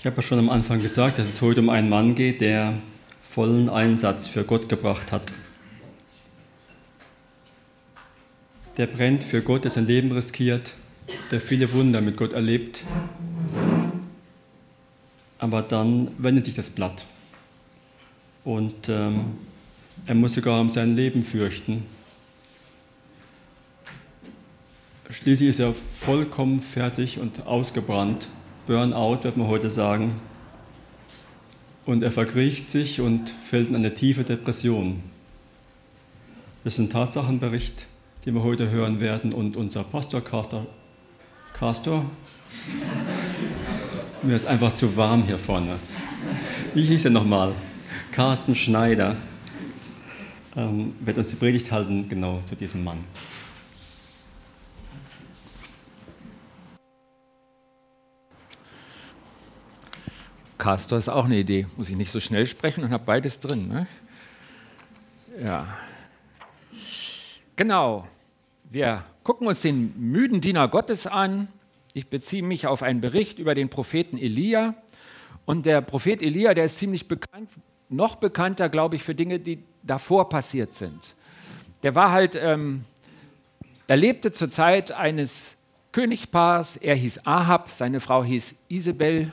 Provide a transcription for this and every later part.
Ich habe ja schon am Anfang gesagt, dass es heute um einen Mann geht, der vollen Einsatz für Gott gebracht hat. Der brennt für Gott, der sein Leben riskiert, der viele Wunder mit Gott erlebt. Aber dann wendet sich das Blatt. Und ähm, er muss sogar um sein Leben fürchten. Schließlich ist er vollkommen fertig und ausgebrannt Burnout, wird man heute sagen. Und er verkriecht sich und fällt in eine tiefe Depression. Das ist ein Tatsachenbericht, den wir heute hören werden. Und unser Pastor Castor, Castor, mir ist einfach zu warm hier vorne. Wie hieß er nochmal? Carsten Schneider ähm, wird uns die Predigt halten, genau zu diesem Mann. Castor ist auch eine Idee. Muss ich nicht so schnell sprechen und habe beides drin. Ne? Ja. Genau. Wir gucken uns den müden Diener Gottes an. Ich beziehe mich auf einen Bericht über den Propheten Elia. Und der Prophet Elia, der ist ziemlich bekannt, noch bekannter, glaube ich, für Dinge, die davor passiert sind. Der war halt, ähm, er lebte zur Zeit eines Königpaars. Er hieß Ahab, seine Frau hieß Isabel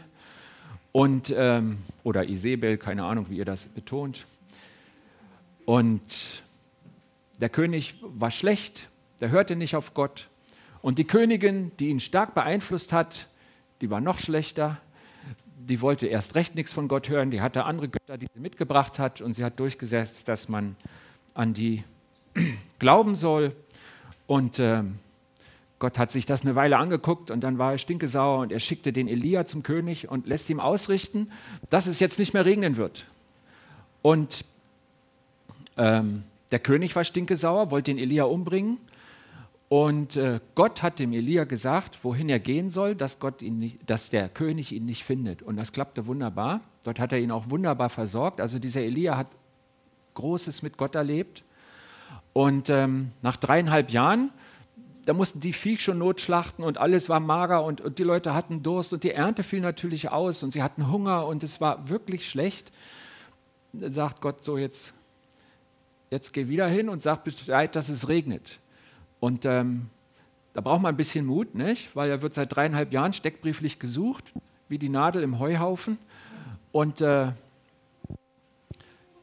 und, ähm, oder Isabel, keine Ahnung, wie ihr das betont. Und der König war schlecht, der hörte nicht auf Gott. Und die Königin, die ihn stark beeinflusst hat, die war noch schlechter. Die wollte erst recht nichts von Gott hören. Die hatte andere Götter, die sie mitgebracht hat. Und sie hat durchgesetzt, dass man an die glauben soll. Und ähm, Gott hat sich das eine Weile angeguckt und dann war er stinkesauer und er schickte den Elia zum König und lässt ihm ausrichten, dass es jetzt nicht mehr regnen wird. Und ähm, der König war stinkesauer, wollte den Elia umbringen. Und äh, Gott hat dem Elia gesagt, wohin er gehen soll, dass, Gott ihn nicht, dass der König ihn nicht findet. Und das klappte wunderbar. Dort hat er ihn auch wunderbar versorgt. Also dieser Elia hat Großes mit Gott erlebt. Und ähm, nach dreieinhalb Jahren da mussten die Vieh schon notschlachten und alles war mager und, und, die Leute hatten Durst und die Ernte fiel natürlich aus und sie hatten Hunger und es war wirklich schlecht. Dann sagt Gott so, jetzt, jetzt geh wieder hin und sag Bescheid, dass es regnet. Und ähm, da braucht man ein bisschen Mut, nicht? weil er wird seit dreieinhalb Jahren steckbrieflich gesucht, wie die Nadel im Heuhaufen. Und äh,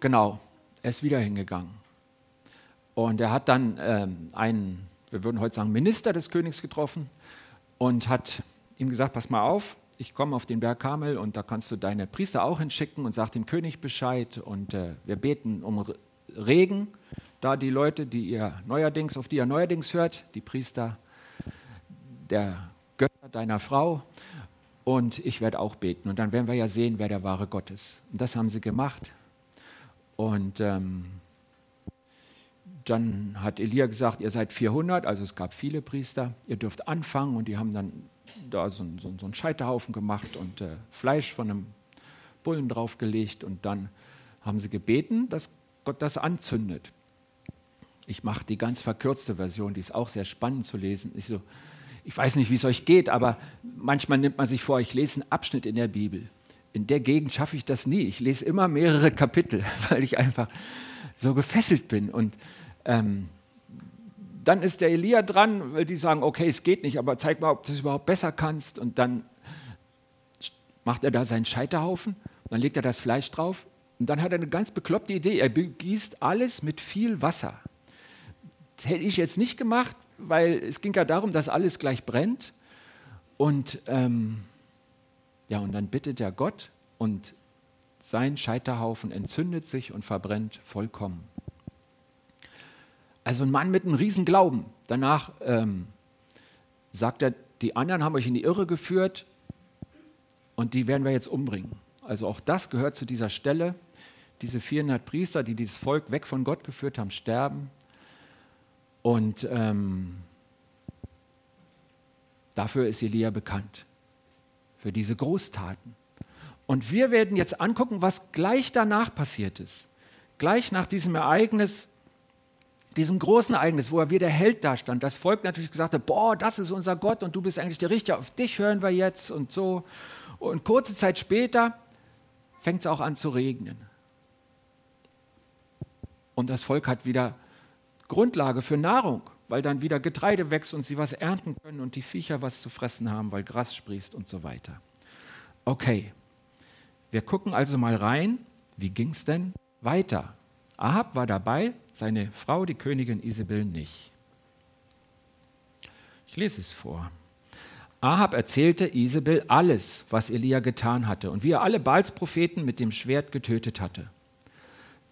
genau, er ist wieder hingegangen. Und er hat dann ähm, einen wir würden heute sagen, Minister des Königs getroffen und hat ihm gesagt, pass mal auf, ich komme auf den Berg Karmel und da kannst du deine Priester auch hinschicken und sag dem König Bescheid und äh, wir beten um Regen, da die Leute, die ihr neuerdings, auf die ihr neuerdings hört, die Priester der Götter deiner Frau und ich werde auch beten und dann werden wir ja sehen, wer der wahre Gott ist. Und das haben sie gemacht und ähm, dann hat Elia gesagt, ihr seid 400, also es gab viele Priester, ihr dürft anfangen und die haben dann da so, so, so einen Scheiterhaufen gemacht und äh, Fleisch von einem Bullen draufgelegt und dann haben sie gebeten, dass Gott das anzündet. Ich mache die ganz verkürzte Version, die ist auch sehr spannend zu lesen. Ich, so, ich weiß nicht, wie es euch geht, aber manchmal nimmt man sich vor, ich lese einen Abschnitt in der Bibel. In der Gegend schaffe ich das nie. Ich lese immer mehrere Kapitel, weil ich einfach so gefesselt bin. Und ähm, dann ist der Elia dran, weil die sagen, okay, es geht nicht, aber zeig mal, ob du es überhaupt besser kannst. Und dann macht er da seinen Scheiterhaufen, dann legt er das Fleisch drauf und dann hat er eine ganz bekloppte Idee. Er begießt alles mit viel Wasser. Das hätte ich jetzt nicht gemacht, weil es ging ja darum, dass alles gleich brennt. Und ähm, ja, und dann bittet er Gott und sein Scheiterhaufen entzündet sich und verbrennt vollkommen. Also ein Mann mit einem riesen Glauben. Danach ähm, sagt er, die anderen haben euch in die Irre geführt und die werden wir jetzt umbringen. Also auch das gehört zu dieser Stelle. Diese 400 Priester, die dieses Volk weg von Gott geführt haben, sterben. Und ähm, dafür ist Elia bekannt, für diese Großtaten. Und wir werden jetzt angucken, was gleich danach passiert ist. Gleich nach diesem Ereignis diesem großen Ereignis, wo er wie der Held da stand, das Volk natürlich gesagt hat, boah, das ist unser Gott und du bist eigentlich der Richter, auf dich hören wir jetzt und so. Und kurze Zeit später fängt es auch an zu regnen. Und das Volk hat wieder Grundlage für Nahrung, weil dann wieder Getreide wächst und sie was ernten können und die Viecher was zu fressen haben, weil Gras sprießt und so weiter. Okay, wir gucken also mal rein, wie ging es denn weiter? Ahab war dabei, seine Frau, die Königin Isabel, nicht. Ich lese es vor. Ahab erzählte Isabel alles, was Elia getan hatte und wie er alle Baalspropheten mit dem Schwert getötet hatte.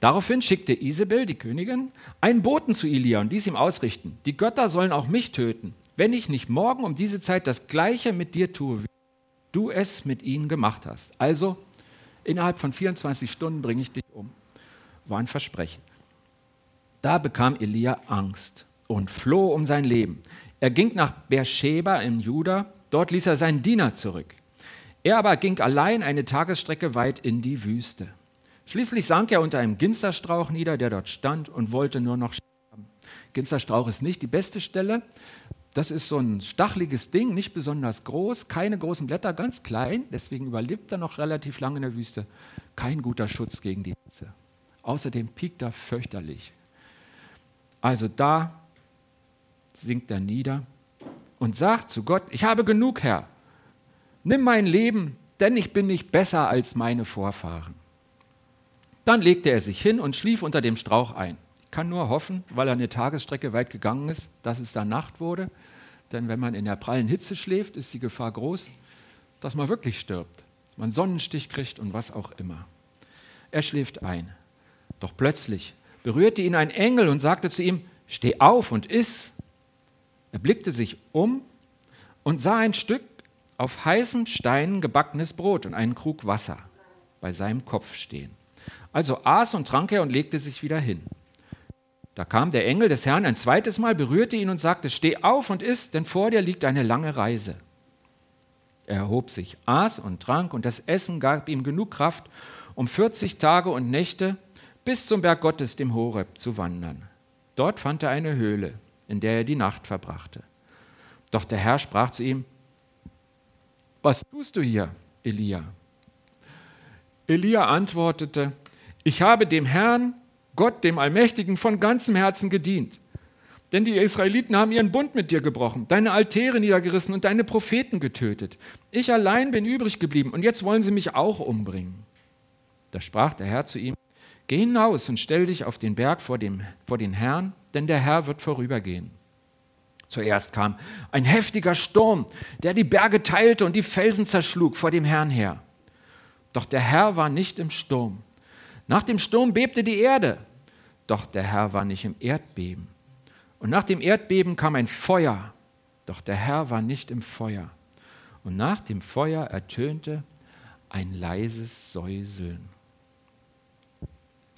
Daraufhin schickte Isabel, die Königin, einen Boten zu Elia und ließ ihm ausrichten: Die Götter sollen auch mich töten, wenn ich nicht morgen um diese Zeit das Gleiche mit dir tue, wie du es mit ihnen gemacht hast. Also, innerhalb von 24 Stunden bringe ich dich um. War ein Versprechen. Da bekam Elia Angst und floh um sein Leben. Er ging nach Beersheba in Juda, dort ließ er seinen Diener zurück. Er aber ging allein eine Tagesstrecke weit in die Wüste. Schließlich sank er unter einem Ginsterstrauch nieder, der dort stand und wollte nur noch sterben. Ginsterstrauch ist nicht die beste Stelle. Das ist so ein stacheliges Ding, nicht besonders groß, keine großen Blätter, ganz klein. Deswegen überlebt er noch relativ lange in der Wüste. Kein guter Schutz gegen die Hitze. Außerdem piekt er fürchterlich. Also da sinkt er nieder und sagt zu Gott, ich habe genug, Herr. Nimm mein Leben, denn ich bin nicht besser als meine Vorfahren. Dann legte er sich hin und schlief unter dem Strauch ein. Ich kann nur hoffen, weil er eine Tagesstrecke weit gegangen ist, dass es dann Nacht wurde. Denn wenn man in der prallen Hitze schläft, ist die Gefahr groß, dass man wirklich stirbt, dass man Sonnenstich kriegt und was auch immer. Er schläft ein. Doch plötzlich berührte ihn ein Engel und sagte zu ihm, steh auf und iss. Er blickte sich um und sah ein Stück auf heißen Steinen gebackenes Brot und einen Krug Wasser bei seinem Kopf stehen. Also aß und trank er und legte sich wieder hin. Da kam der Engel des Herrn ein zweites Mal, berührte ihn und sagte, Steh auf und iss, denn vor dir liegt eine lange Reise. Er erhob sich, aß und trank, und das Essen gab ihm genug Kraft, um 40 Tage und Nächte bis zum Berg Gottes, dem Horeb, zu wandern. Dort fand er eine Höhle, in der er die Nacht verbrachte. Doch der Herr sprach zu ihm, Was tust du hier, Elia? Elia antwortete, ich habe dem Herrn, Gott, dem Allmächtigen, von ganzem Herzen gedient. Denn die Israeliten haben ihren Bund mit dir gebrochen, deine Altäre niedergerissen und deine Propheten getötet. Ich allein bin übrig geblieben und jetzt wollen sie mich auch umbringen. Da sprach der Herr zu ihm, Geh hinaus und stell dich auf den Berg vor, dem, vor den Herrn, denn der Herr wird vorübergehen. Zuerst kam ein heftiger Sturm, der die Berge teilte und die Felsen zerschlug vor dem Herrn her. Doch der Herr war nicht im Sturm. Nach dem Sturm bebte die Erde, doch der Herr war nicht im Erdbeben. Und nach dem Erdbeben kam ein Feuer, doch der Herr war nicht im Feuer. Und nach dem Feuer ertönte ein leises Säuseln.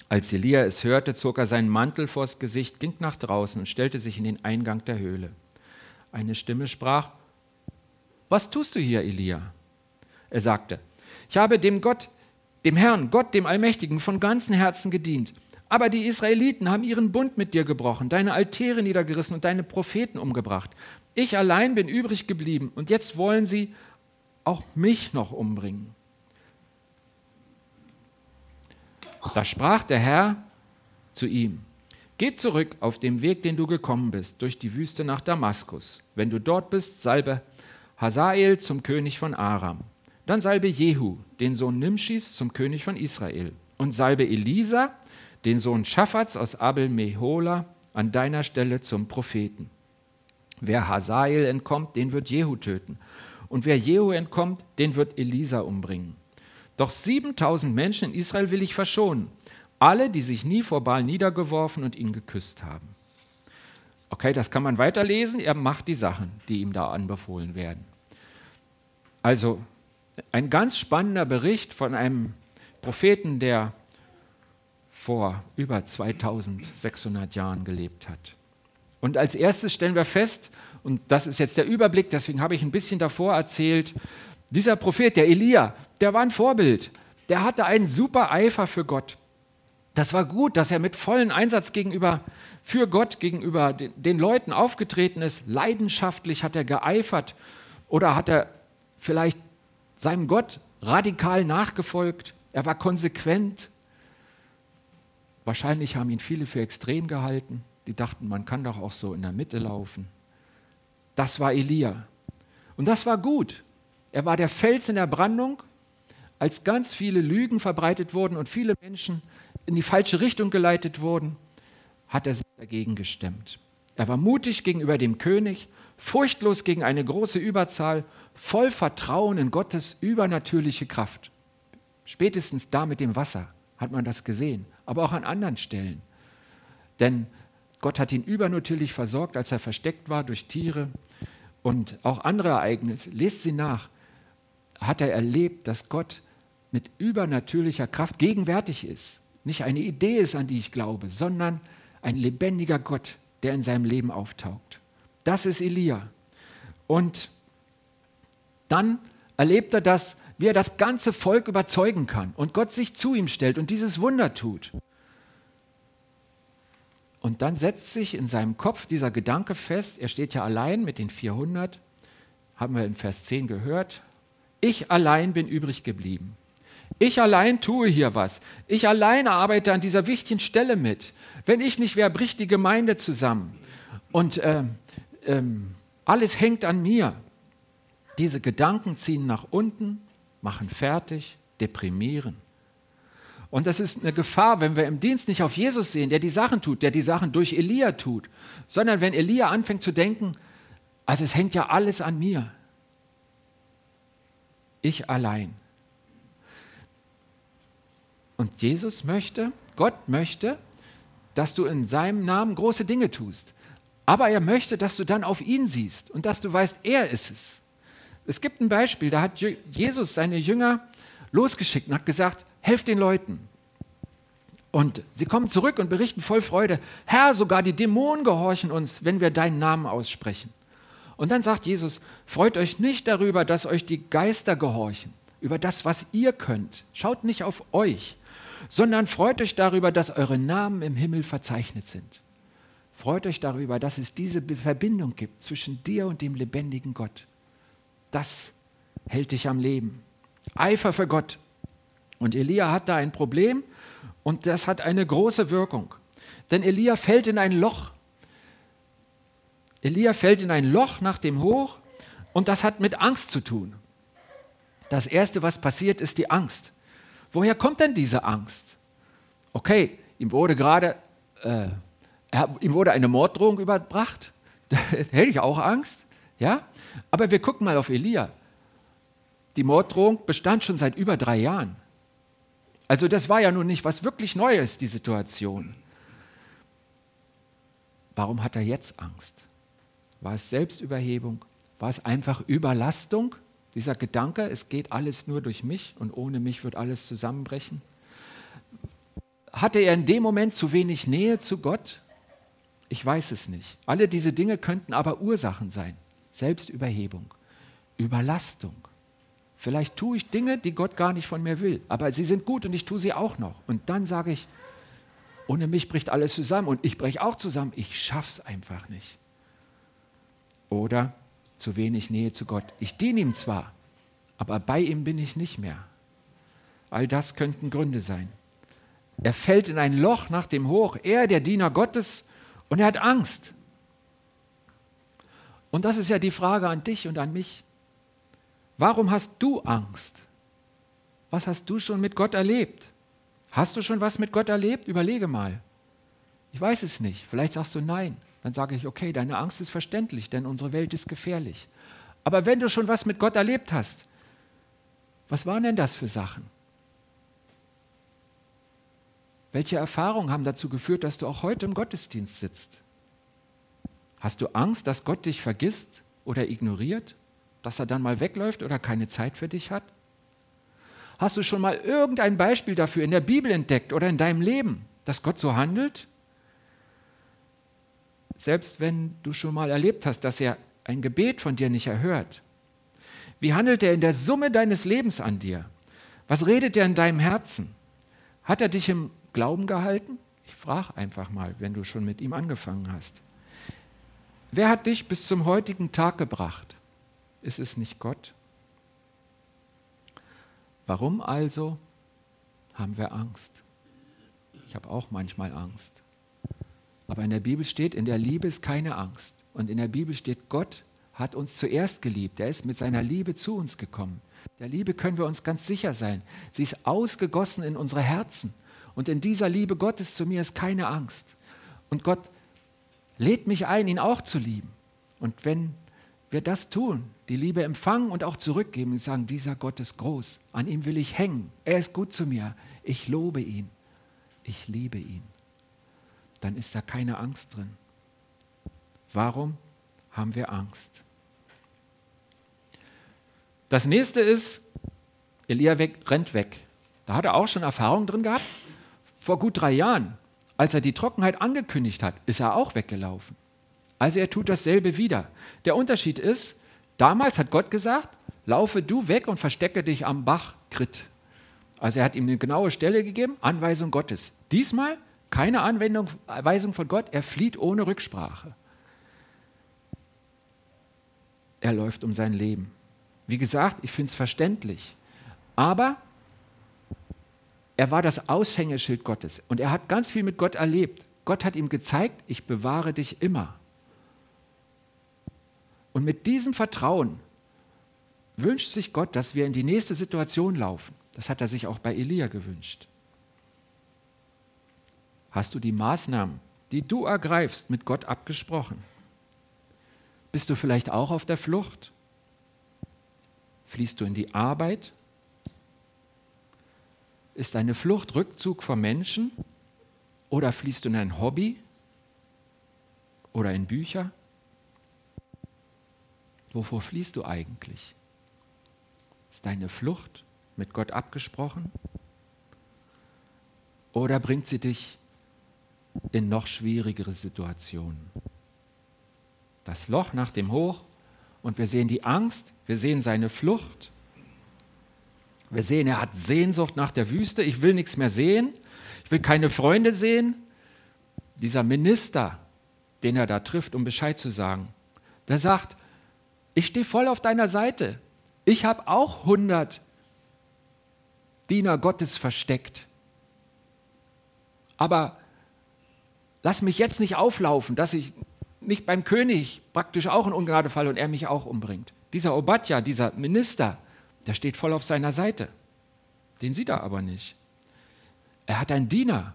Als Elia es hörte, zog er seinen Mantel vors Gesicht, ging nach draußen und stellte sich in den Eingang der Höhle. Eine Stimme sprach, Was tust du hier, Elia? Er sagte, ich habe dem Gott, dem Herrn, Gott, dem Allmächtigen, von ganzem Herzen gedient. Aber die Israeliten haben ihren Bund mit dir gebrochen, deine Altäre niedergerissen und deine Propheten umgebracht. Ich allein bin übrig geblieben und jetzt wollen sie auch mich noch umbringen. Da sprach der Herr zu ihm, Geh zurück auf dem Weg, den du gekommen bist, durch die Wüste nach Damaskus. Wenn du dort bist, salbe Hazael zum König von Aram. Dann salbe Jehu, den Sohn Nimschis, zum König von Israel. Und salbe Elisa, den Sohn Schaffats aus Abel Mehola, an deiner Stelle zum Propheten. Wer Hazael entkommt, den wird Jehu töten. Und wer Jehu entkommt, den wird Elisa umbringen. Doch 7000 Menschen in Israel will ich verschonen. Alle, die sich nie vor Baal niedergeworfen und ihn geküsst haben. Okay, das kann man weiterlesen. Er macht die Sachen, die ihm da anbefohlen werden. Also ein ganz spannender Bericht von einem Propheten, der vor über 2600 Jahren gelebt hat. Und als erstes stellen wir fest, und das ist jetzt der Überblick, deswegen habe ich ein bisschen davor erzählt, dieser Prophet, der Elia, der war ein Vorbild. Der hatte einen super Eifer für Gott. Das war gut, dass er mit vollem Einsatz gegenüber für Gott gegenüber den Leuten aufgetreten ist, leidenschaftlich hat er geeifert oder hat er vielleicht seinem Gott radikal nachgefolgt, er war konsequent. Wahrscheinlich haben ihn viele für extrem gehalten, die dachten, man kann doch auch so in der Mitte laufen. Das war Elia. Und das war gut. Er war der Fels in der Brandung, als ganz viele Lügen verbreitet wurden und viele Menschen in die falsche Richtung geleitet wurden, hat er sich dagegen gestemmt. Er war mutig gegenüber dem König, furchtlos gegen eine große Überzahl, voll Vertrauen in Gottes übernatürliche Kraft. Spätestens da mit dem Wasser hat man das gesehen, aber auch an anderen Stellen. Denn Gott hat ihn übernatürlich versorgt, als er versteckt war durch Tiere und auch andere Ereignisse. Lest sie nach. Hat er erlebt, dass Gott mit übernatürlicher Kraft gegenwärtig ist. Nicht eine Idee ist, an die ich glaube, sondern ein lebendiger Gott, der in seinem Leben auftaucht. Das ist Elia. Und dann erlebt er das, wie er das ganze Volk überzeugen kann und Gott sich zu ihm stellt und dieses Wunder tut. Und dann setzt sich in seinem Kopf dieser Gedanke fest, er steht ja allein mit den 400, haben wir in Vers 10 gehört, ich allein bin übrig geblieben. Ich allein tue hier was. Ich allein arbeite an dieser wichtigen Stelle mit. Wenn ich nicht wäre, bricht die Gemeinde zusammen. Und äh, äh, alles hängt an mir. Diese Gedanken ziehen nach unten, machen fertig, deprimieren. Und das ist eine Gefahr, wenn wir im Dienst nicht auf Jesus sehen, der die Sachen tut, der die Sachen durch Elia tut, sondern wenn Elia anfängt zu denken, also es hängt ja alles an mir. Ich allein. Und Jesus möchte, Gott möchte, dass du in seinem Namen große Dinge tust. Aber er möchte, dass du dann auf ihn siehst und dass du weißt, er ist es. Es gibt ein Beispiel, da hat Jesus seine Jünger losgeschickt und hat gesagt, helft den Leuten. Und sie kommen zurück und berichten voll Freude, Herr, sogar die Dämonen gehorchen uns, wenn wir deinen Namen aussprechen. Und dann sagt Jesus, freut euch nicht darüber, dass euch die Geister gehorchen, über das, was ihr könnt. Schaut nicht auf euch, sondern freut euch darüber, dass eure Namen im Himmel verzeichnet sind. Freut euch darüber, dass es diese Verbindung gibt zwischen dir und dem lebendigen Gott. Das hält dich am Leben. Eifer für Gott. Und Elia hat da ein Problem und das hat eine große Wirkung. Denn Elia fällt in ein Loch. Elia fällt in ein Loch nach dem Hoch und das hat mit Angst zu tun. Das Erste, was passiert, ist die Angst. Woher kommt denn diese Angst? Okay, ihm wurde gerade, äh, ihm wurde eine Morddrohung überbracht. Da hätte ich auch Angst. Ja? Aber wir gucken mal auf Elia. Die Morddrohung bestand schon seit über drei Jahren. Also das war ja nun nicht was wirklich Neues, die Situation. Warum hat er jetzt Angst? War es Selbstüberhebung? War es einfach Überlastung? Dieser Gedanke, es geht alles nur durch mich und ohne mich wird alles zusammenbrechen. Hatte er in dem Moment zu wenig Nähe zu Gott? Ich weiß es nicht. Alle diese Dinge könnten aber Ursachen sein. Selbstüberhebung, Überlastung. Vielleicht tue ich Dinge, die Gott gar nicht von mir will, aber sie sind gut und ich tue sie auch noch. Und dann sage ich, ohne mich bricht alles zusammen und ich breche auch zusammen. Ich schaff's einfach nicht. Oder zu wenig Nähe zu Gott. Ich diene ihm zwar, aber bei ihm bin ich nicht mehr. All das könnten Gründe sein. Er fällt in ein Loch nach dem Hoch, er, der Diener Gottes, und er hat Angst. Und das ist ja die Frage an dich und an mich. Warum hast du Angst? Was hast du schon mit Gott erlebt? Hast du schon was mit Gott erlebt? Überlege mal. Ich weiß es nicht. Vielleicht sagst du nein. Dann sage ich, okay, deine Angst ist verständlich, denn unsere Welt ist gefährlich. Aber wenn du schon was mit Gott erlebt hast, was waren denn das für Sachen? Welche Erfahrungen haben dazu geführt, dass du auch heute im Gottesdienst sitzt? Hast du Angst, dass Gott dich vergisst oder ignoriert? Dass er dann mal wegläuft oder keine Zeit für dich hat? Hast du schon mal irgendein Beispiel dafür in der Bibel entdeckt oder in deinem Leben, dass Gott so handelt? Selbst wenn du schon mal erlebt hast, dass er ein Gebet von dir nicht erhört. Wie handelt er in der Summe deines Lebens an dir? Was redet er in deinem Herzen? Hat er dich im Glauben gehalten? Ich frage einfach mal, wenn du schon mit ihm angefangen hast. Wer hat dich bis zum heutigen Tag gebracht? Ist es nicht Gott? Warum also haben wir Angst? Ich habe auch manchmal Angst. Aber in der Bibel steht, in der Liebe ist keine Angst. Und in der Bibel steht, Gott hat uns zuerst geliebt. Er ist mit seiner Liebe zu uns gekommen. Der Liebe können wir uns ganz sicher sein. Sie ist ausgegossen in unsere Herzen. Und in dieser Liebe Gottes zu mir ist keine Angst. Und Gott lädt mich ein, ihn auch zu lieben. Und wenn wir das tun, die Liebe empfangen und auch zurückgeben und sagen, dieser Gott ist groß, an ihm will ich hängen, er ist gut zu mir, ich lobe ihn, ich liebe ihn, dann ist da keine Angst drin. Warum haben wir Angst? Das nächste ist, Elia weg, rennt weg. Da hat er auch schon Erfahrung drin gehabt. Vor gut drei Jahren, als er die Trockenheit angekündigt hat, ist er auch weggelaufen. Also er tut dasselbe wieder. Der Unterschied ist, damals hat Gott gesagt, laufe du weg und verstecke dich am Bach Krit. Also er hat ihm eine genaue Stelle gegeben, Anweisung Gottes. Diesmal keine Anweisung von Gott, er flieht ohne Rücksprache. Er läuft um sein Leben. Wie gesagt, ich finde es verständlich. Aber er war das Aushängeschild Gottes und er hat ganz viel mit Gott erlebt. Gott hat ihm gezeigt, ich bewahre dich immer. Und mit diesem Vertrauen wünscht sich Gott, dass wir in die nächste Situation laufen. Das hat er sich auch bei Elia gewünscht. Hast du die Maßnahmen, die du ergreifst, mit Gott abgesprochen? Bist du vielleicht auch auf der Flucht? Fließt du in die Arbeit? Ist deine Flucht Rückzug vor Menschen? Oder fließt du in ein Hobby? Oder in Bücher? Wovor fließt du eigentlich? Ist deine Flucht mit Gott abgesprochen? Oder bringt sie dich in noch schwierigere Situationen? Das Loch nach dem Hoch und wir sehen die Angst, wir sehen seine Flucht. Wir sehen, er hat Sehnsucht nach der Wüste. Ich will nichts mehr sehen. Ich will keine Freunde sehen. Dieser Minister, den er da trifft, um Bescheid zu sagen, der sagt, ich stehe voll auf deiner Seite. Ich habe auch 100 Diener Gottes versteckt. Aber lass mich jetzt nicht auflaufen, dass ich nicht beim König praktisch auch in Ungnade falle und er mich auch umbringt. Dieser Obadja, dieser Minister, der steht voll auf seiner Seite. Den sieht er aber nicht. Er hat einen Diener,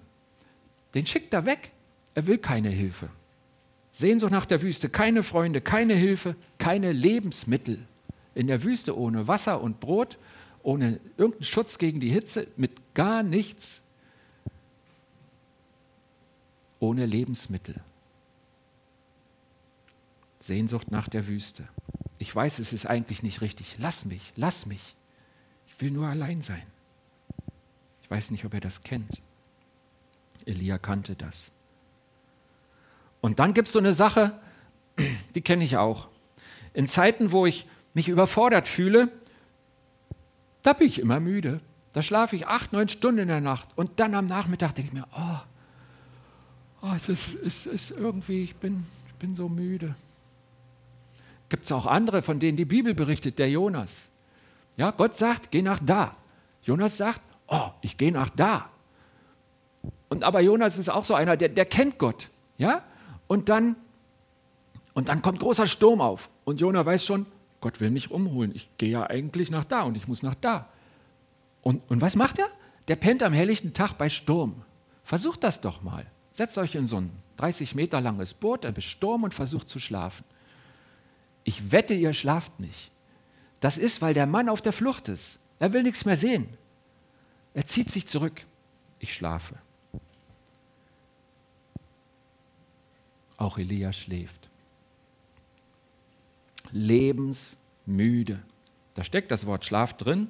den schickt er weg. Er will keine Hilfe. Sehnsucht nach der Wüste, keine Freunde, keine Hilfe, keine Lebensmittel. In der Wüste ohne Wasser und Brot, ohne irgendeinen Schutz gegen die Hitze, mit gar nichts. Ohne Lebensmittel. Sehnsucht nach der Wüste. Ich weiß, es ist eigentlich nicht richtig. Lass mich, lass mich. Ich will nur allein sein. Ich weiß nicht, ob er das kennt. Elia kannte das. Und dann gibt es so eine Sache, die kenne ich auch. In Zeiten, wo ich mich überfordert fühle, da bin ich immer müde. Da schlafe ich acht, neun Stunden in der Nacht und dann am Nachmittag denke ich mir, oh, oh das ist, ist irgendwie, ich bin, ich bin so müde. Gibt es auch andere, von denen die Bibel berichtet, der Jonas. Ja, Gott sagt, geh nach da. Jonas sagt, oh, ich gehe nach da. Und aber Jonas ist auch so einer, der, der kennt Gott. Ja? Und dann, und dann kommt großer Sturm auf. Und Jonas weiß schon, Gott will mich umholen. Ich gehe ja eigentlich nach da und ich muss nach da. Und, und was macht er? Der pennt am helllichten Tag bei Sturm. Versucht das doch mal. Setzt euch in so ein 30 Meter langes Boot, er Sturm und versucht zu schlafen. Ich wette, ihr schlaft nicht. Das ist, weil der Mann auf der Flucht ist. Er will nichts mehr sehen. Er zieht sich zurück. Ich schlafe. Auch Elia schläft. Lebensmüde. Da steckt das Wort Schlaf drin.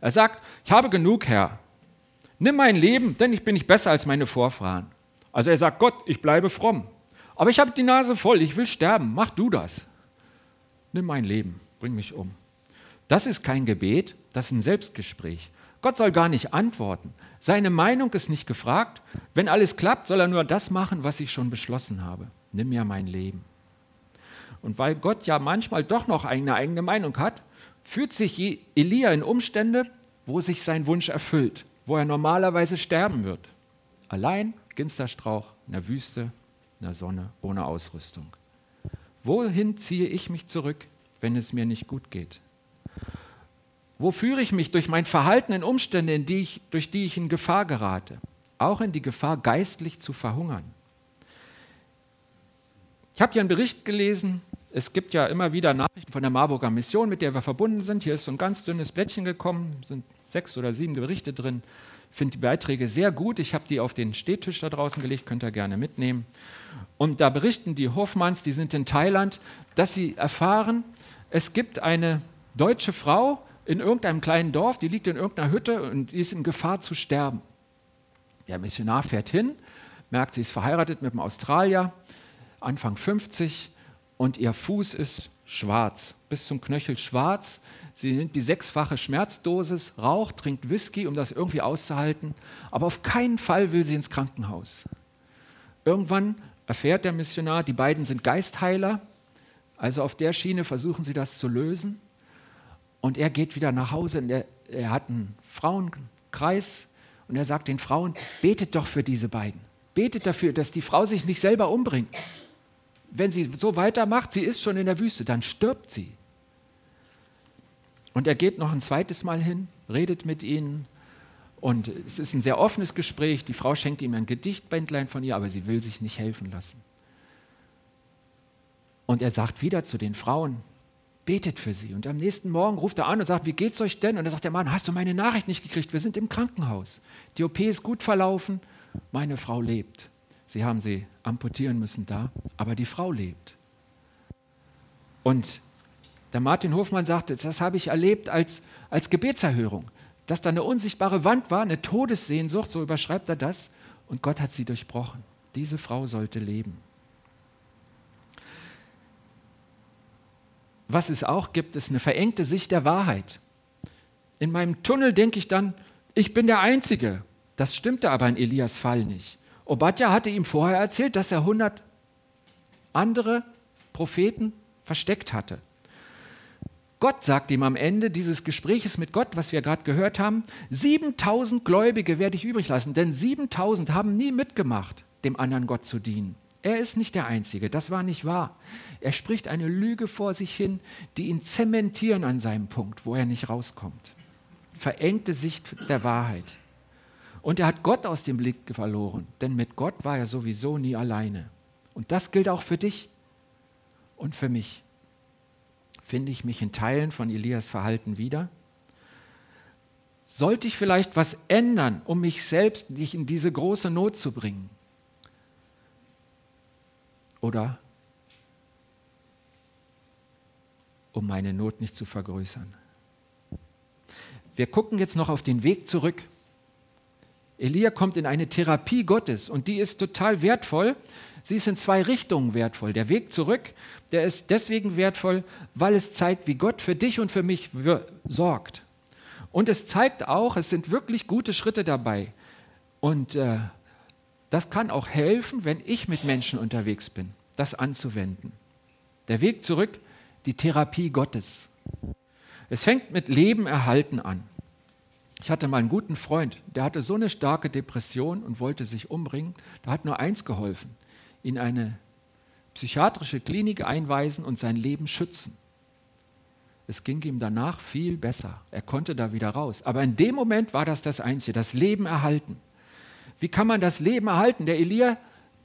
Er sagt, ich habe genug, Herr. Nimm mein Leben, denn ich bin nicht besser als meine Vorfahren. Also er sagt, Gott, ich bleibe fromm. Aber ich habe die Nase voll, ich will sterben, mach du das nimm mein Leben, bring mich um. Das ist kein Gebet, das ist ein Selbstgespräch. Gott soll gar nicht antworten. Seine Meinung ist nicht gefragt. Wenn alles klappt, soll er nur das machen, was ich schon beschlossen habe. Nimm mir mein Leben. Und weil Gott ja manchmal doch noch eine eigene Meinung hat, führt sich Elia in Umstände, wo sich sein Wunsch erfüllt, wo er normalerweise sterben wird. Allein, Ginsterstrauch, in der Wüste, in der Sonne, ohne Ausrüstung. Wohin ziehe ich mich zurück, wenn es mir nicht gut geht? Wo führe ich mich durch mein Verhalten in Umstände, in die ich, durch die ich in Gefahr gerate? Auch in die Gefahr, geistlich zu verhungern. Ich habe hier einen Bericht gelesen. Es gibt ja immer wieder Nachrichten von der Marburger Mission, mit der wir verbunden sind. Hier ist so ein ganz dünnes Blättchen gekommen, sind sechs oder sieben Berichte drin. Finde die Beiträge sehr gut. Ich habe die auf den Stehtisch da draußen gelegt, könnt ihr gerne mitnehmen. Und da berichten die Hofmanns, die sind in Thailand, dass sie erfahren, es gibt eine deutsche Frau, in irgendeinem kleinen Dorf, die liegt in irgendeiner Hütte und die ist in Gefahr zu sterben. Der Missionar fährt hin, merkt, sie ist verheiratet mit einem Australier, Anfang 50 und ihr Fuß ist schwarz, bis zum Knöchel schwarz. Sie nimmt die sechsfache Schmerzdosis, raucht, trinkt Whisky, um das irgendwie auszuhalten, aber auf keinen Fall will sie ins Krankenhaus. Irgendwann erfährt der Missionar, die beiden sind Geistheiler, also auf der Schiene versuchen sie das zu lösen. Und er geht wieder nach Hause er, er hat einen Frauenkreis und er sagt den Frauen, betet doch für diese beiden. Betet dafür, dass die Frau sich nicht selber umbringt. Wenn sie so weitermacht, sie ist schon in der Wüste, dann stirbt sie. Und er geht noch ein zweites Mal hin, redet mit ihnen. Und es ist ein sehr offenes Gespräch. Die Frau schenkt ihm ein Gedichtbändlein von ihr, aber sie will sich nicht helfen lassen. Und er sagt wieder zu den Frauen, betet für sie. Und am nächsten Morgen ruft er an und sagt, wie geht's euch denn? Und dann sagt der Mann, hast du meine Nachricht nicht gekriegt? Wir sind im Krankenhaus. Die OP ist gut verlaufen, meine Frau lebt. Sie haben sie amputieren müssen da, aber die Frau lebt. Und der Martin Hofmann sagte, das habe ich erlebt als, als Gebetserhörung, dass da eine unsichtbare Wand war, eine Todessehnsucht, so überschreibt er das, und Gott hat sie durchbrochen. Diese Frau sollte leben. Was es auch gibt, ist eine verengte Sicht der Wahrheit. In meinem Tunnel denke ich dann, ich bin der Einzige. Das stimmte aber in Elias Fall nicht. Obadja hatte ihm vorher erzählt, dass er 100 andere Propheten versteckt hatte. Gott sagt ihm am Ende dieses Gespräches mit Gott, was wir gerade gehört haben, 7000 Gläubige werde ich übrig lassen, denn 7000 haben nie mitgemacht, dem anderen Gott zu dienen. Er ist nicht der Einzige, das war nicht wahr. Er spricht eine Lüge vor sich hin, die ihn zementieren an seinem Punkt, wo er nicht rauskommt. Verengte Sicht der Wahrheit. Und er hat Gott aus dem Blick verloren, denn mit Gott war er sowieso nie alleine. Und das gilt auch für dich und für mich. Finde ich mich in Teilen von Elias Verhalten wieder? Sollte ich vielleicht was ändern, um mich selbst nicht in diese große Not zu bringen? Oder um meine Not nicht zu vergrößern. Wir gucken jetzt noch auf den Weg zurück. Elia kommt in eine Therapie Gottes und die ist total wertvoll. Sie ist in zwei Richtungen wertvoll. Der Weg zurück, der ist deswegen wertvoll, weil es zeigt, wie Gott für dich und für mich sorgt. Und es zeigt auch, es sind wirklich gute Schritte dabei. Und äh, das kann auch helfen, wenn ich mit Menschen unterwegs bin, das anzuwenden. Der Weg zurück die Therapie Gottes. Es fängt mit Leben erhalten an. Ich hatte mal einen guten Freund, der hatte so eine starke Depression und wollte sich umbringen. Da hat nur eins geholfen, ihn eine psychiatrische Klinik einweisen und sein Leben schützen. Es ging ihm danach viel besser. Er konnte da wieder raus. Aber in dem Moment war das das Einzige, das Leben erhalten. Wie kann man das Leben erhalten? Der Elia,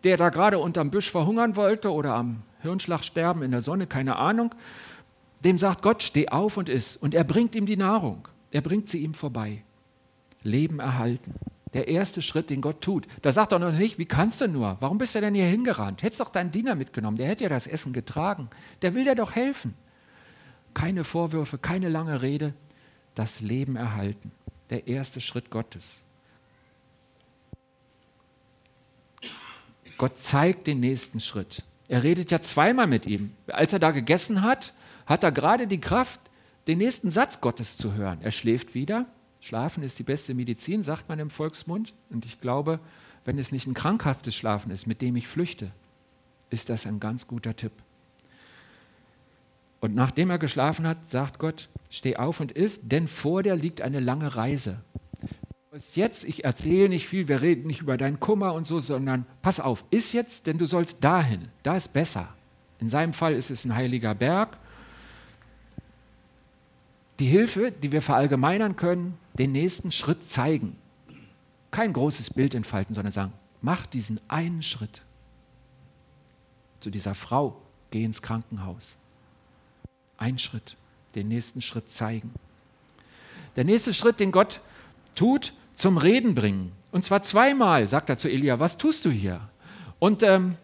der da gerade unterm Büsch verhungern wollte oder am Hirnschlag sterben in der Sonne, keine Ahnung. Dem sagt Gott, steh auf und iss. Und er bringt ihm die Nahrung. Er bringt sie ihm vorbei. Leben erhalten. Der erste Schritt, den Gott tut. Da sagt er noch nicht, wie kannst du nur? Warum bist du denn hier hingerannt? Hättest doch deinen Diener mitgenommen, der hätte ja das Essen getragen. Der will dir doch helfen. Keine Vorwürfe, keine lange Rede. Das Leben erhalten. Der erste Schritt Gottes. Gott zeigt den nächsten Schritt. Er redet ja zweimal mit ihm. Als er da gegessen hat, hat er gerade die Kraft, den nächsten Satz Gottes zu hören. Er schläft wieder, Schlafen ist die beste Medizin, sagt man im Volksmund. Und ich glaube, wenn es nicht ein krankhaftes Schlafen ist, mit dem ich flüchte, ist das ein ganz guter Tipp. Und nachdem er geschlafen hat, sagt Gott, steh auf und iss, denn vor dir liegt eine lange Reise. Jetzt, ich erzähle nicht viel, wir reden nicht über deinen Kummer und so, sondern pass auf, iss jetzt, denn du sollst dahin, da ist besser. In seinem Fall ist es ein heiliger Berg. Die Hilfe, die wir verallgemeinern können, den nächsten Schritt zeigen. Kein großes Bild entfalten, sondern sagen, mach diesen einen Schritt. Zu dieser Frau, geh ins Krankenhaus. Ein Schritt, den nächsten Schritt zeigen. Der nächste Schritt, den Gott tut, zum Reden bringen. Und zwar zweimal, sagt er zu Elia, was tust du hier? Und ähm,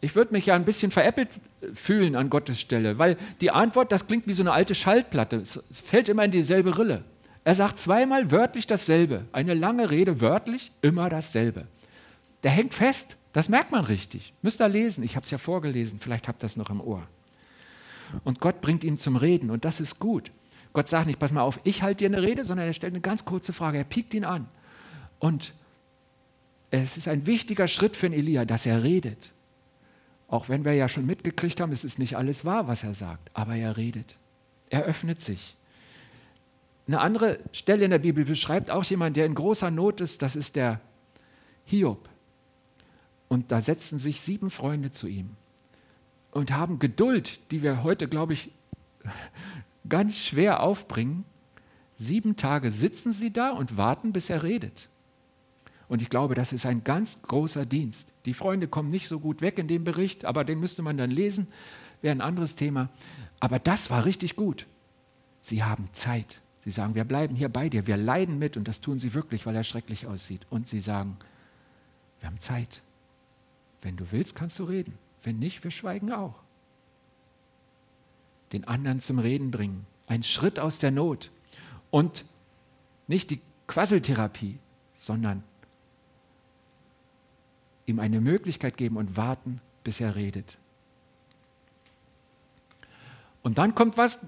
ich würde mich ja ein bisschen veräppelt fühlen an Gottes Stelle, weil die Antwort, das klingt wie so eine alte Schallplatte, es fällt immer in dieselbe Rille. Er sagt zweimal wörtlich dasselbe, eine lange Rede wörtlich, immer dasselbe. Der hängt fest, das merkt man richtig. Müsst ihr lesen, ich habe es ja vorgelesen, vielleicht habt ihr das noch im Ohr. Und Gott bringt ihn zum Reden und das ist gut. Gott sagt nicht, pass mal auf, ich halte dir eine Rede, sondern er stellt eine ganz kurze Frage. Er piekt ihn an. Und es ist ein wichtiger Schritt für Elia, dass er redet. Auch wenn wir ja schon mitgekriegt haben, es ist nicht alles wahr, was er sagt, aber er redet. Er öffnet sich. Eine andere Stelle in der Bibel beschreibt auch jemand, der in großer Not ist, das ist der Hiob. Und da setzen sich sieben Freunde zu ihm und haben Geduld, die wir heute, glaube ich, ganz schwer aufbringen. Sieben Tage sitzen sie da und warten, bis er redet. Und ich glaube, das ist ein ganz großer Dienst. Die Freunde kommen nicht so gut weg in dem Bericht, aber den müsste man dann lesen, wäre ein anderes Thema. Aber das war richtig gut. Sie haben Zeit. Sie sagen, wir bleiben hier bei dir, wir leiden mit und das tun sie wirklich, weil er schrecklich aussieht. Und sie sagen, wir haben Zeit. Wenn du willst, kannst du reden. Wenn nicht, wir schweigen auch den anderen zum Reden bringen. Ein Schritt aus der Not. Und nicht die Quasseltherapie, sondern ihm eine Möglichkeit geben und warten, bis er redet. Und dann kommt was,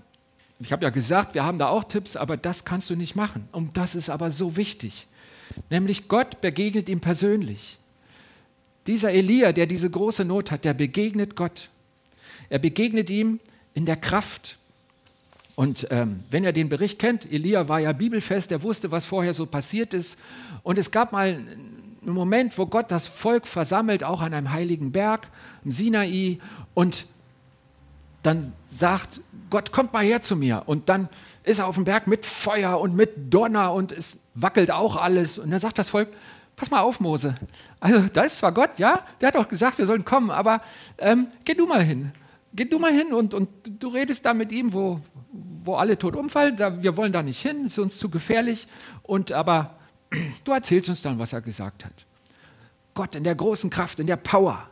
ich habe ja gesagt, wir haben da auch Tipps, aber das kannst du nicht machen. Und das ist aber so wichtig. Nämlich Gott begegnet ihm persönlich. Dieser Elia, der diese große Not hat, der begegnet Gott. Er begegnet ihm in der Kraft. Und ähm, wenn ihr den Bericht kennt, Elia war ja bibelfest, er wusste, was vorher so passiert ist. Und es gab mal Moment, wo Gott das Volk versammelt, auch an einem heiligen Berg, im Sinai. Und dann sagt Gott, kommt mal her zu mir. Und dann ist er auf dem Berg mit Feuer und mit Donner und es wackelt auch alles. Und dann sagt das Volk, pass mal auf, Mose. Also da ist zwar Gott, ja, der hat auch gesagt, wir sollen kommen, aber ähm, geh du mal hin geh du mal hin und, und du redest da mit ihm, wo, wo alle tot umfallen. Da, wir wollen da nicht hin, ist uns zu gefährlich. Und aber du erzählst uns dann, was er gesagt hat. Gott in der großen Kraft, in der Power.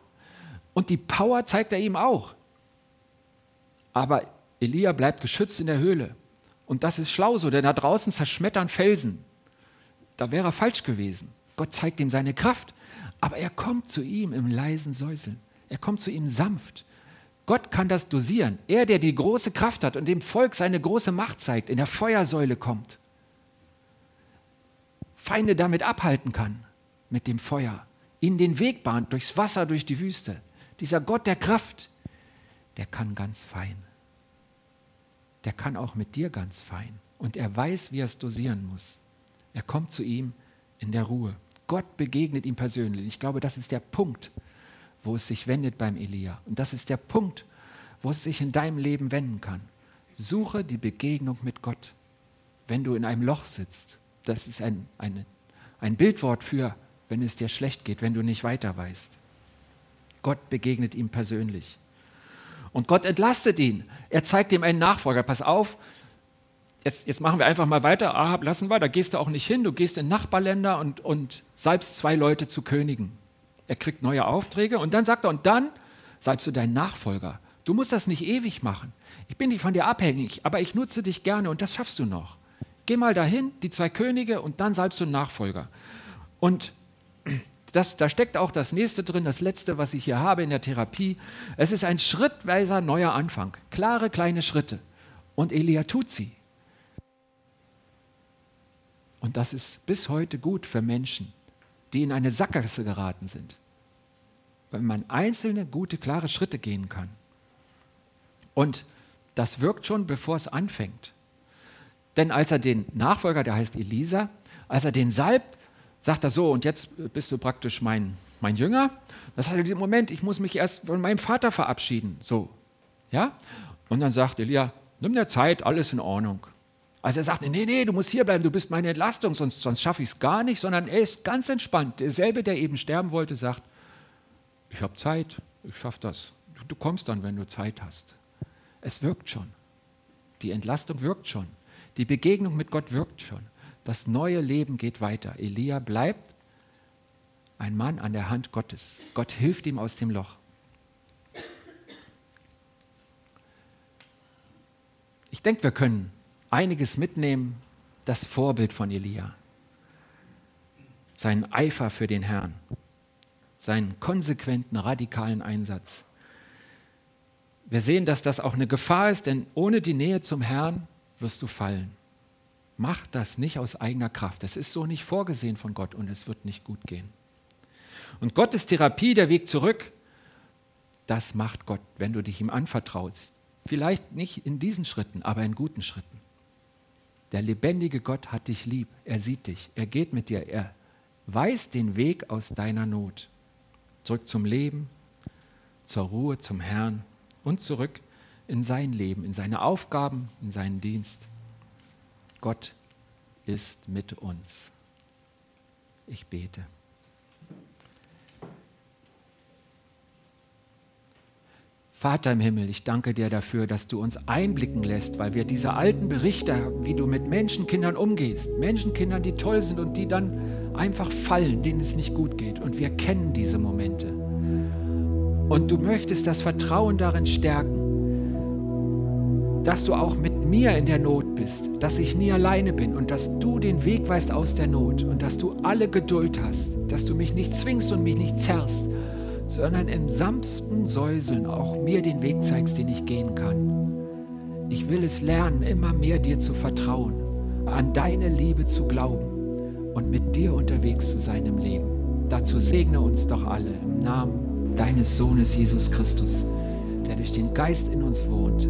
Und die Power zeigt er ihm auch. Aber Elia bleibt geschützt in der Höhle. Und das ist schlau so, denn da draußen zerschmettern Felsen. Da wäre er falsch gewesen. Gott zeigt ihm seine Kraft, aber er kommt zu ihm im leisen Säuseln. Er kommt zu ihm sanft. Gott kann das dosieren. Er, der die große Kraft hat und dem Volk seine große Macht zeigt, in der Feuersäule kommt, Feinde damit abhalten kann, mit dem Feuer, ihnen den Weg bahnt, durchs Wasser, durch die Wüste. Dieser Gott der Kraft, der kann ganz fein. Der kann auch mit dir ganz fein. Und er weiß, wie er es dosieren muss. Er kommt zu ihm in der Ruhe. Gott begegnet ihm persönlich. Ich glaube, das ist der Punkt, wo es sich wendet beim Elia. Und das ist der Punkt, wo es sich in deinem Leben wenden kann. Suche die Begegnung mit Gott. Wenn du in einem Loch sitzt, das ist ein, ein, ein Bildwort für, wenn es dir schlecht geht, wenn du nicht weiter weißt. Gott begegnet ihm persönlich. Und Gott entlastet ihn. Er zeigt ihm einen Nachfolger. Pass auf, jetzt, jetzt machen wir einfach mal weiter. Ahab, lassen wir, da gehst du auch nicht hin. Du gehst in Nachbarländer und, und salbst zwei Leute zu Königen. Er kriegt neue Aufträge und dann sagt er, und dann salbst du deinen Nachfolger. Du musst das nicht ewig machen. Ich bin nicht von dir abhängig, aber ich nutze dich gerne und das schaffst du noch. Geh mal dahin, die zwei Könige, und dann salbst du einen Nachfolger. Und das, da steckt auch das nächste drin, das letzte, was ich hier habe in der Therapie. Es ist ein schrittweiser neuer Anfang. Klare kleine Schritte. Und Elia tut sie. Und das ist bis heute gut für Menschen, die in eine Sackgasse geraten sind. Wenn man einzelne, gute, klare Schritte gehen kann. Und das wirkt schon, bevor es anfängt. Denn als er den Nachfolger, der heißt Elisa, als er den salbt, sagt er so, und jetzt bist du praktisch mein, mein Jünger. Das hat er diesen Moment, ich muss mich erst von meinem Vater verabschieden. So, ja? Und dann sagt Elia, nimm dir Zeit, alles in Ordnung. Also er sagt, nee, nee, du musst hier bleiben, du bist meine Entlastung, sonst, sonst schaffe ich es gar nicht, sondern er ist ganz entspannt. Derselbe, der eben sterben wollte, sagt, ich habe Zeit, ich schaffe das. Du, du kommst dann, wenn du Zeit hast. Es wirkt schon. Die Entlastung wirkt schon. Die Begegnung mit Gott wirkt schon. Das neue Leben geht weiter. Elia bleibt ein Mann an der Hand Gottes. Gott hilft ihm aus dem Loch. Ich denke, wir können einiges mitnehmen, das Vorbild von Elia, seinen Eifer für den Herrn, seinen konsequenten, radikalen Einsatz. Wir sehen, dass das auch eine Gefahr ist, denn ohne die Nähe zum Herrn wirst du fallen. Mach das nicht aus eigener Kraft. Es ist so nicht vorgesehen von Gott und es wird nicht gut gehen. Und Gottes Therapie, der Weg zurück, das macht Gott, wenn du dich ihm anvertraust. Vielleicht nicht in diesen Schritten, aber in guten Schritten. Der lebendige Gott hat dich lieb. Er sieht dich. Er geht mit dir. Er weiß den Weg aus deiner Not. Zurück zum Leben, zur Ruhe, zum Herrn und zurück in sein Leben, in seine Aufgaben, in seinen Dienst. Gott ist mit uns. Ich bete. Vater im Himmel, ich danke dir dafür, dass du uns einblicken lässt, weil wir diese alten Berichte, wie du mit Menschenkindern umgehst, Menschenkindern, die toll sind und die dann einfach fallen, denen es nicht gut geht. Und wir kennen diese Momente. Und du möchtest das Vertrauen darin stärken, dass du auch mit mir in der Not bist, dass ich nie alleine bin und dass du den Weg weißt aus der Not und dass du alle Geduld hast, dass du mich nicht zwingst und mich nicht zerrst, sondern im sanften Säuseln auch mir den Weg zeigst, den ich gehen kann. Ich will es lernen, immer mehr dir zu vertrauen, an deine Liebe zu glauben und mit dir unterwegs zu sein im Leben. Dazu segne uns doch alle im Namen deines Sohnes Jesus Christus, der durch den Geist in uns wohnt.